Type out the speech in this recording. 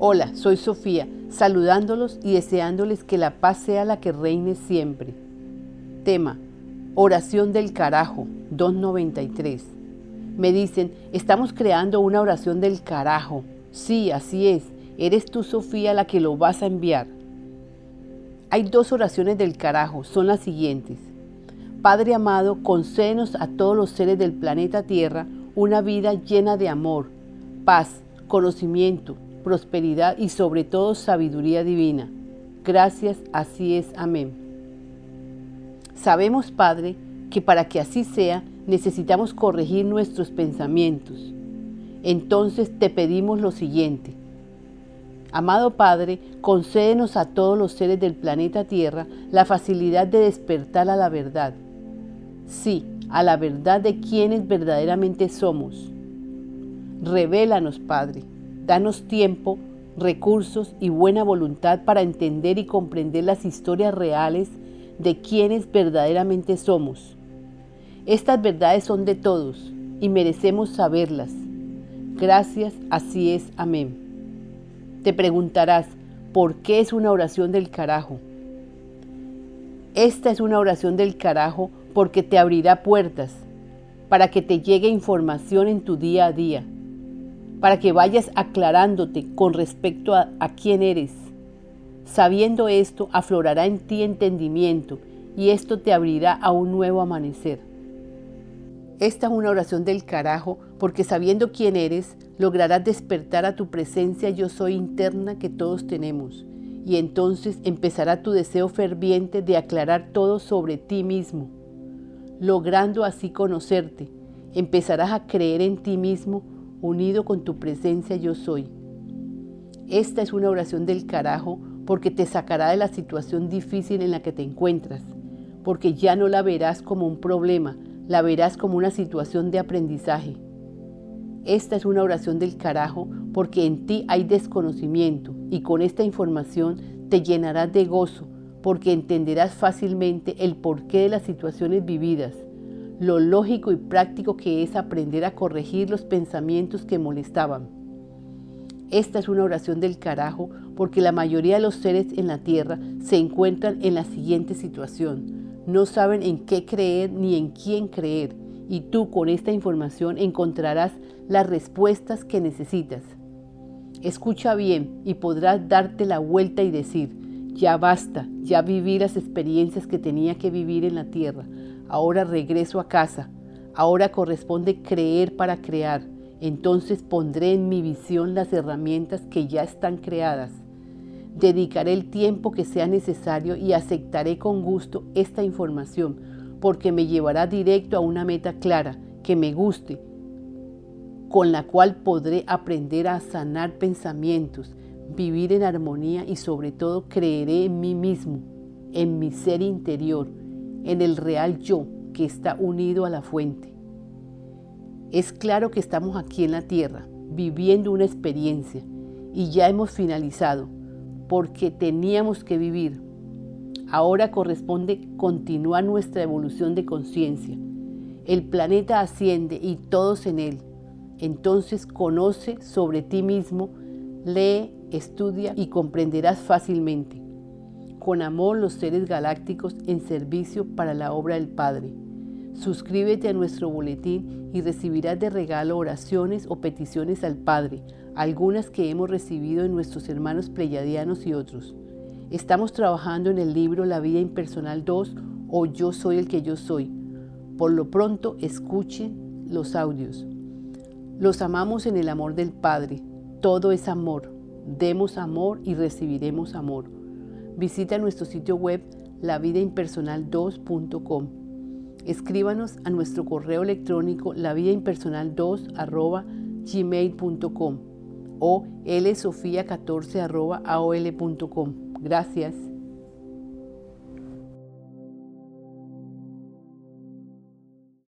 Hola, soy Sofía, saludándolos y deseándoles que la paz sea la que reine siempre. Tema, oración del carajo, 293. Me dicen, estamos creando una oración del carajo. Sí, así es, eres tú Sofía la que lo vas a enviar. Hay dos oraciones del carajo, son las siguientes. Padre amado, concédenos a todos los seres del planeta Tierra una vida llena de amor, paz, conocimiento, prosperidad y sobre todo sabiduría divina. Gracias, así es. Amén. Sabemos, Padre, que para que así sea, necesitamos corregir nuestros pensamientos. Entonces te pedimos lo siguiente. Amado Padre, concédenos a todos los seres del planeta Tierra la facilidad de despertar a la verdad. Sí, a la verdad de quienes verdaderamente somos. Revélanos, Padre Danos tiempo, recursos y buena voluntad para entender y comprender las historias reales de quienes verdaderamente somos. Estas verdades son de todos y merecemos saberlas. Gracias, así es, amén. Te preguntarás, ¿por qué es una oración del carajo? Esta es una oración del carajo porque te abrirá puertas para que te llegue información en tu día a día para que vayas aclarándote con respecto a, quién eres. Sabiendo esto, aflorará en ti entendimiento y esto te abrirá a un nuevo amanecer. Esta es una oración del carajo porque sabiendo quién eres, lograrás despertar a tu presencia yo soy interna que todos tenemos. Y entonces empezará tu deseo ferviente de aclarar todo sobre ti mismo. Logrando así conocerte, empezarás a creer en ti mismo unido con tu presencia yo soy. Esta es una oración del carajo porque te sacará de la situación difícil en la que te encuentras, porque ya no la verás como un problema, la verás como una situación de aprendizaje. Esta es una oración del carajo porque en ti hay desconocimiento y con esta información te llenarás de gozo porque entenderás fácilmente el porqué de las situaciones vividas lo lógico y práctico que es aprender a corregir los pensamientos que molestaban. Esta es una oración del carajo porque la mayoría de los seres en la tierra se encuentran en la siguiente situación. No saben en qué creer ni en quién creer y tú con esta información encontrarás las respuestas que necesitas. Escucha bien y podrás darte la vuelta y decir, ya basta, ya viví las experiencias que tenía que vivir en la tierra ahora regreso a casa, ahora corresponde creer para crear, entonces pondré en mi visión las herramientas que ya están creadas. Dedicaré el tiempo que sea necesario y aceptaré con gusto esta información, porque me llevará directo a una meta clara, que me guste, con la cual podré aprender a sanar pensamientos, vivir en armonía y sobre todo creeré en mí mismo, en mi ser interior, en el real yo que está unido a la fuente. Es claro que estamos aquí en la tierra, viviendo una experiencia, y ya hemos finalizado, porque teníamos que vivir. Ahora corresponde continuar nuestra evolución de conciencia. El planeta asciende y todos en él. Entonces conoce sobre ti mismo, lee, estudia y comprenderás fácilmente con amor los seres galácticos en servicio para la obra del Padre. Suscríbete a nuestro boletín y recibirás de regalo oraciones o peticiones al Padre, algunas que hemos recibido en nuestros hermanos pleyadianos y otros. Estamos trabajando en el libro La vida impersonal 2 o Yo soy el que yo soy. Por lo pronto, escuchen los audios. Los amamos en el amor del Padre. Todo es amor. Demos amor y recibiremos amor. Visita nuestro sitio web lavidaimpersonal2.com. Escríbanos a nuestro correo electrónico lavidaimpersonal2.gmail.com o lsofia14.aol.com. Gracias.